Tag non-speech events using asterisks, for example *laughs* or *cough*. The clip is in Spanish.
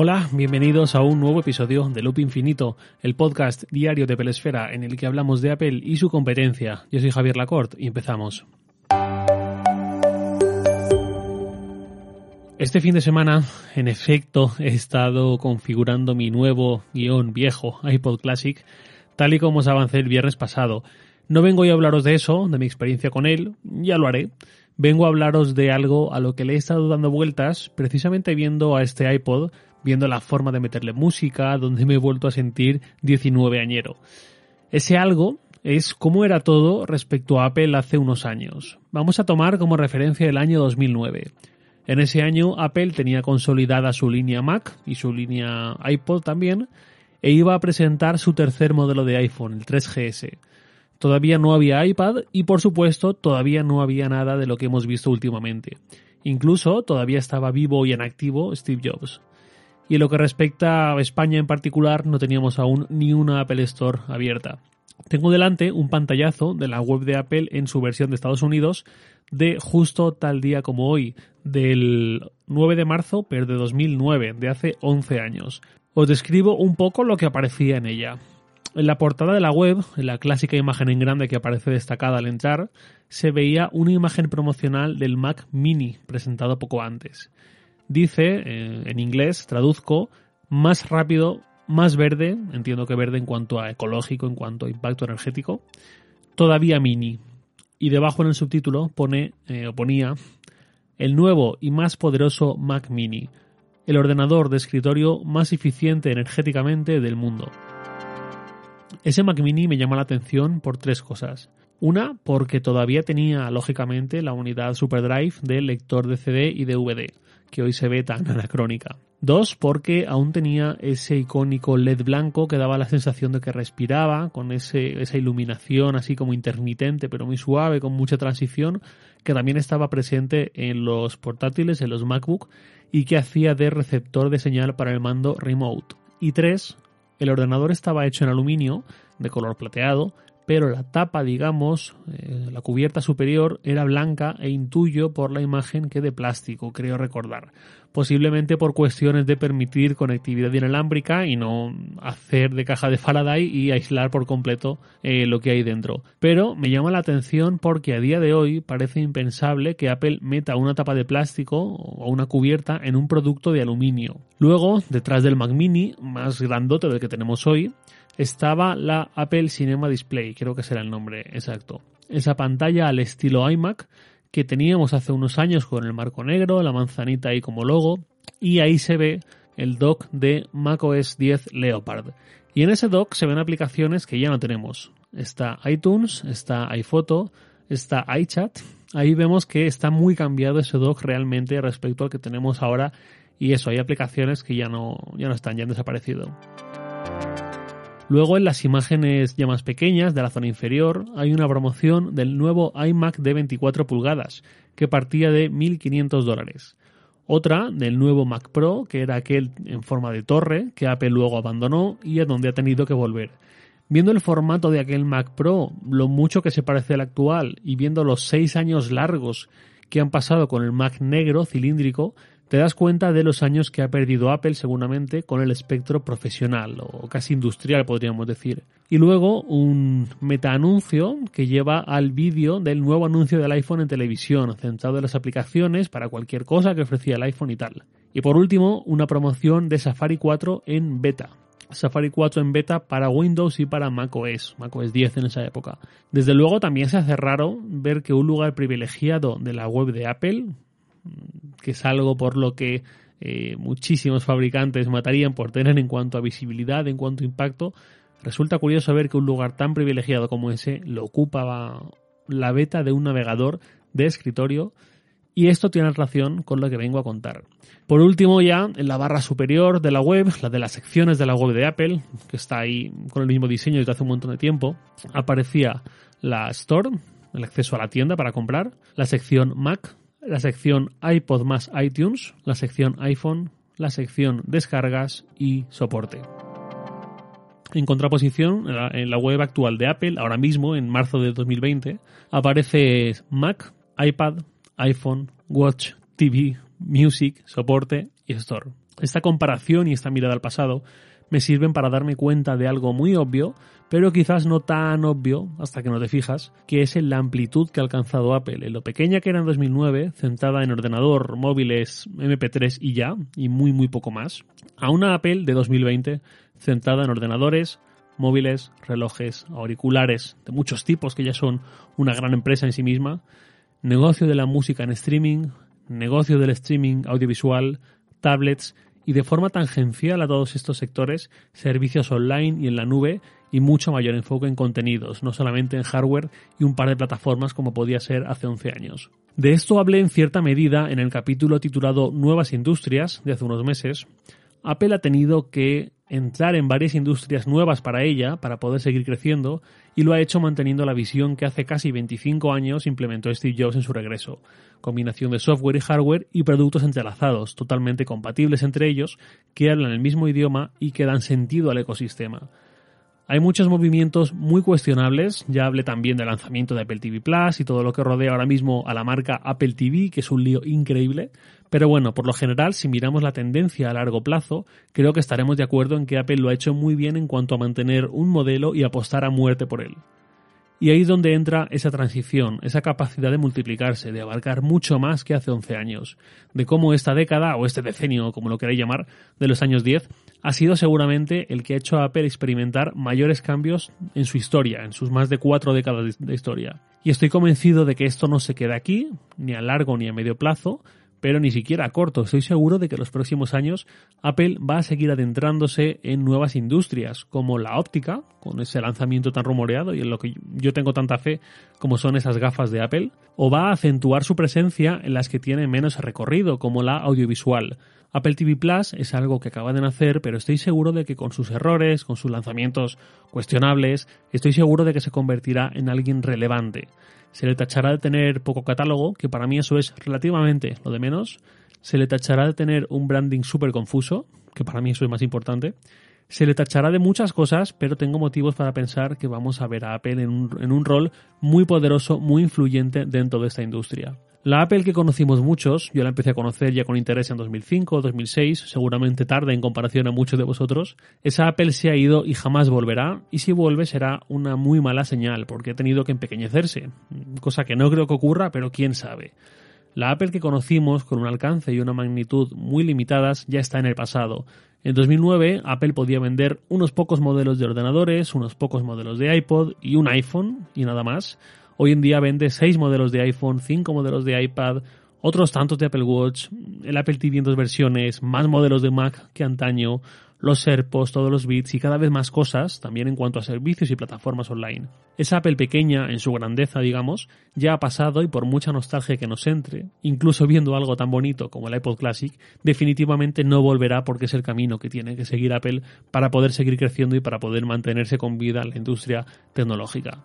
Hola, bienvenidos a un nuevo episodio de Loop Infinito, el podcast diario de Pelesfera en el que hablamos de Apple y su competencia. Yo soy Javier Lacorte y empezamos. Este fin de semana, en efecto, he estado configurando mi nuevo guion viejo iPod Classic, tal y como os avancé el viernes pasado. No vengo hoy a hablaros de eso, de mi experiencia con él, ya lo haré. Vengo a hablaros de algo a lo que le he estado dando vueltas, precisamente viendo a este iPod viendo la forma de meterle música, donde me he vuelto a sentir 19 añero. Ese algo es cómo era todo respecto a Apple hace unos años. Vamos a tomar como referencia el año 2009. En ese año Apple tenía consolidada su línea Mac y su línea iPod también, e iba a presentar su tercer modelo de iPhone, el 3GS. Todavía no había iPad y por supuesto todavía no había nada de lo que hemos visto últimamente. Incluso todavía estaba vivo y en activo Steve Jobs. Y en lo que respecta a España en particular, no teníamos aún ni una Apple Store abierta. Tengo delante un pantallazo de la web de Apple en su versión de Estados Unidos de justo tal día como hoy, del 9 de marzo, pero de 2009, de hace 11 años. Os describo un poco lo que aparecía en ella. En la portada de la web, en la clásica imagen en grande que aparece destacada al entrar, se veía una imagen promocional del Mac Mini presentado poco antes dice, eh, en inglés, traduzco, más rápido, más verde, entiendo que verde en cuanto a ecológico, en cuanto a impacto energético, todavía mini. Y debajo en el subtítulo pone, eh, ponía, el nuevo y más poderoso Mac Mini, el ordenador de escritorio más eficiente energéticamente del mundo. Ese Mac Mini me llama la atención por tres cosas. Una, porque todavía tenía, lógicamente, la unidad SuperDrive del lector de CD y DVD que hoy se ve tan *laughs* anacrónica. Dos, porque aún tenía ese icónico LED blanco que daba la sensación de que respiraba, con ese, esa iluminación así como intermitente, pero muy suave, con mucha transición, que también estaba presente en los portátiles, en los MacBook, y que hacía de receptor de señal para el mando remote. Y tres, el ordenador estaba hecho en aluminio, de color plateado, pero la tapa, digamos, eh, la cubierta superior era blanca e intuyo por la imagen que de plástico, creo recordar. Posiblemente por cuestiones de permitir conectividad inalámbrica y no hacer de caja de Faraday y aislar por completo eh, lo que hay dentro. Pero me llama la atención porque a día de hoy parece impensable que Apple meta una tapa de plástico o una cubierta en un producto de aluminio. Luego, detrás del Mac Mini, más grandote del que tenemos hoy, estaba la Apple Cinema Display, creo que será el nombre exacto. Esa pantalla al estilo iMac que teníamos hace unos años con el marco negro, la manzanita ahí como logo, y ahí se ve el dock de macOS 10 Leopard. Y en ese dock se ven aplicaciones que ya no tenemos. Está iTunes, está iPhoto, está iChat. Ahí vemos que está muy cambiado ese dock realmente respecto al que tenemos ahora. Y eso, hay aplicaciones que ya no, ya no están, ya han desaparecido. Luego en las imágenes ya más pequeñas de la zona inferior hay una promoción del nuevo iMac de 24 pulgadas que partía de 1.500 dólares. Otra del nuevo Mac Pro que era aquel en forma de torre que Apple luego abandonó y a donde ha tenido que volver. Viendo el formato de aquel Mac Pro, lo mucho que se parece al actual y viendo los 6 años largos que han pasado con el Mac negro cilíndrico, te das cuenta de los años que ha perdido Apple seguramente con el espectro profesional o casi industrial podríamos decir. Y luego un meta-anuncio que lleva al vídeo del nuevo anuncio del iPhone en televisión, centrado en las aplicaciones para cualquier cosa que ofrecía el iPhone y tal. Y por último, una promoción de Safari 4 en beta. Safari 4 en beta para Windows y para macOS, macOS 10 en esa época. Desde luego también se hace raro ver que un lugar privilegiado de la web de Apple, que es algo por lo que eh, muchísimos fabricantes matarían por tener en cuanto a visibilidad, en cuanto a impacto, resulta curioso ver que un lugar tan privilegiado como ese lo ocupa la beta de un navegador de escritorio y esto tiene relación con lo que vengo a contar. Por último ya, en la barra superior de la web, la de las secciones de la web de Apple, que está ahí con el mismo diseño desde hace un montón de tiempo, aparecía la Store, el acceso a la tienda para comprar, la sección Mac, la sección iPod más iTunes, la sección iPhone, la sección descargas y soporte. En contraposición, en la web actual de Apple, ahora mismo, en marzo de 2020, aparece Mac, iPad, iPhone, Watch, TV, Music, soporte y Store. Esta comparación y esta mirada al pasado me sirven para darme cuenta de algo muy obvio, pero quizás no tan obvio hasta que no te fijas, que es en la amplitud que ha alcanzado Apple, en lo pequeña que era en 2009, centrada en ordenador, móviles, MP3 y ya, y muy muy poco más, a una Apple de 2020 centrada en ordenadores, móviles, relojes, auriculares de muchos tipos que ya son una gran empresa en sí misma, negocio de la música en streaming, negocio del streaming audiovisual, tablets y de forma tangencial a todos estos sectores, servicios online y en la nube y mucho mayor enfoque en contenidos, no solamente en hardware y un par de plataformas como podía ser hace 11 años. De esto hablé en cierta medida en el capítulo titulado Nuevas Industrias de hace unos meses. Apple ha tenido que entrar en varias industrias nuevas para ella, para poder seguir creciendo, y lo ha hecho manteniendo la visión que hace casi 25 años implementó Steve Jobs en su regreso. Combinación de software y hardware y productos entrelazados, totalmente compatibles entre ellos, que hablan el mismo idioma y que dan sentido al ecosistema. Hay muchos movimientos muy cuestionables, ya hablé también del lanzamiento de Apple TV Plus y todo lo que rodea ahora mismo a la marca Apple TV, que es un lío increíble, pero bueno, por lo general, si miramos la tendencia a largo plazo, creo que estaremos de acuerdo en que Apple lo ha hecho muy bien en cuanto a mantener un modelo y apostar a muerte por él. Y ahí es donde entra esa transición, esa capacidad de multiplicarse, de abarcar mucho más que hace 11 años, de cómo esta década, o este decenio, como lo queráis llamar, de los años 10, ha sido seguramente el que ha hecho a Apple experimentar mayores cambios en su historia, en sus más de cuatro décadas de historia. Y estoy convencido de que esto no se queda aquí, ni a largo ni a medio plazo, pero ni siquiera a corto. Estoy seguro de que en los próximos años Apple va a seguir adentrándose en nuevas industrias, como la óptica, con ese lanzamiento tan rumoreado y en lo que yo tengo tanta fe como son esas gafas de Apple, o va a acentuar su presencia en las que tiene menos recorrido, como la audiovisual. Apple TV Plus es algo que acaba de nacer, pero estoy seguro de que con sus errores, con sus lanzamientos cuestionables, estoy seguro de que se convertirá en alguien relevante. Se le tachará de tener poco catálogo, que para mí eso es relativamente lo de menos. Se le tachará de tener un branding súper confuso, que para mí eso es más importante. Se le tachará de muchas cosas, pero tengo motivos para pensar que vamos a ver a Apple en un, en un rol muy poderoso, muy influyente dentro de esta industria. La Apple que conocimos muchos, yo la empecé a conocer ya con interés en 2005 o 2006, seguramente tarde en comparación a muchos de vosotros, esa Apple se ha ido y jamás volverá, y si vuelve será una muy mala señal, porque ha tenido que empequeñecerse, cosa que no creo que ocurra, pero quién sabe. La Apple que conocimos con un alcance y una magnitud muy limitadas ya está en el pasado. En 2009 Apple podía vender unos pocos modelos de ordenadores, unos pocos modelos de iPod y un iPhone y nada más. Hoy en día vende 6 modelos de iPhone, 5 modelos de iPad, otros tantos de Apple Watch, el Apple TV en dos versiones, más modelos de Mac que antaño, los AirPods, todos los bits y cada vez más cosas, también en cuanto a servicios y plataformas online. Esa Apple pequeña, en su grandeza, digamos, ya ha pasado y por mucha nostalgia que nos entre, incluso viendo algo tan bonito como el iPod Classic, definitivamente no volverá porque es el camino que tiene que seguir Apple para poder seguir creciendo y para poder mantenerse con vida en la industria tecnológica.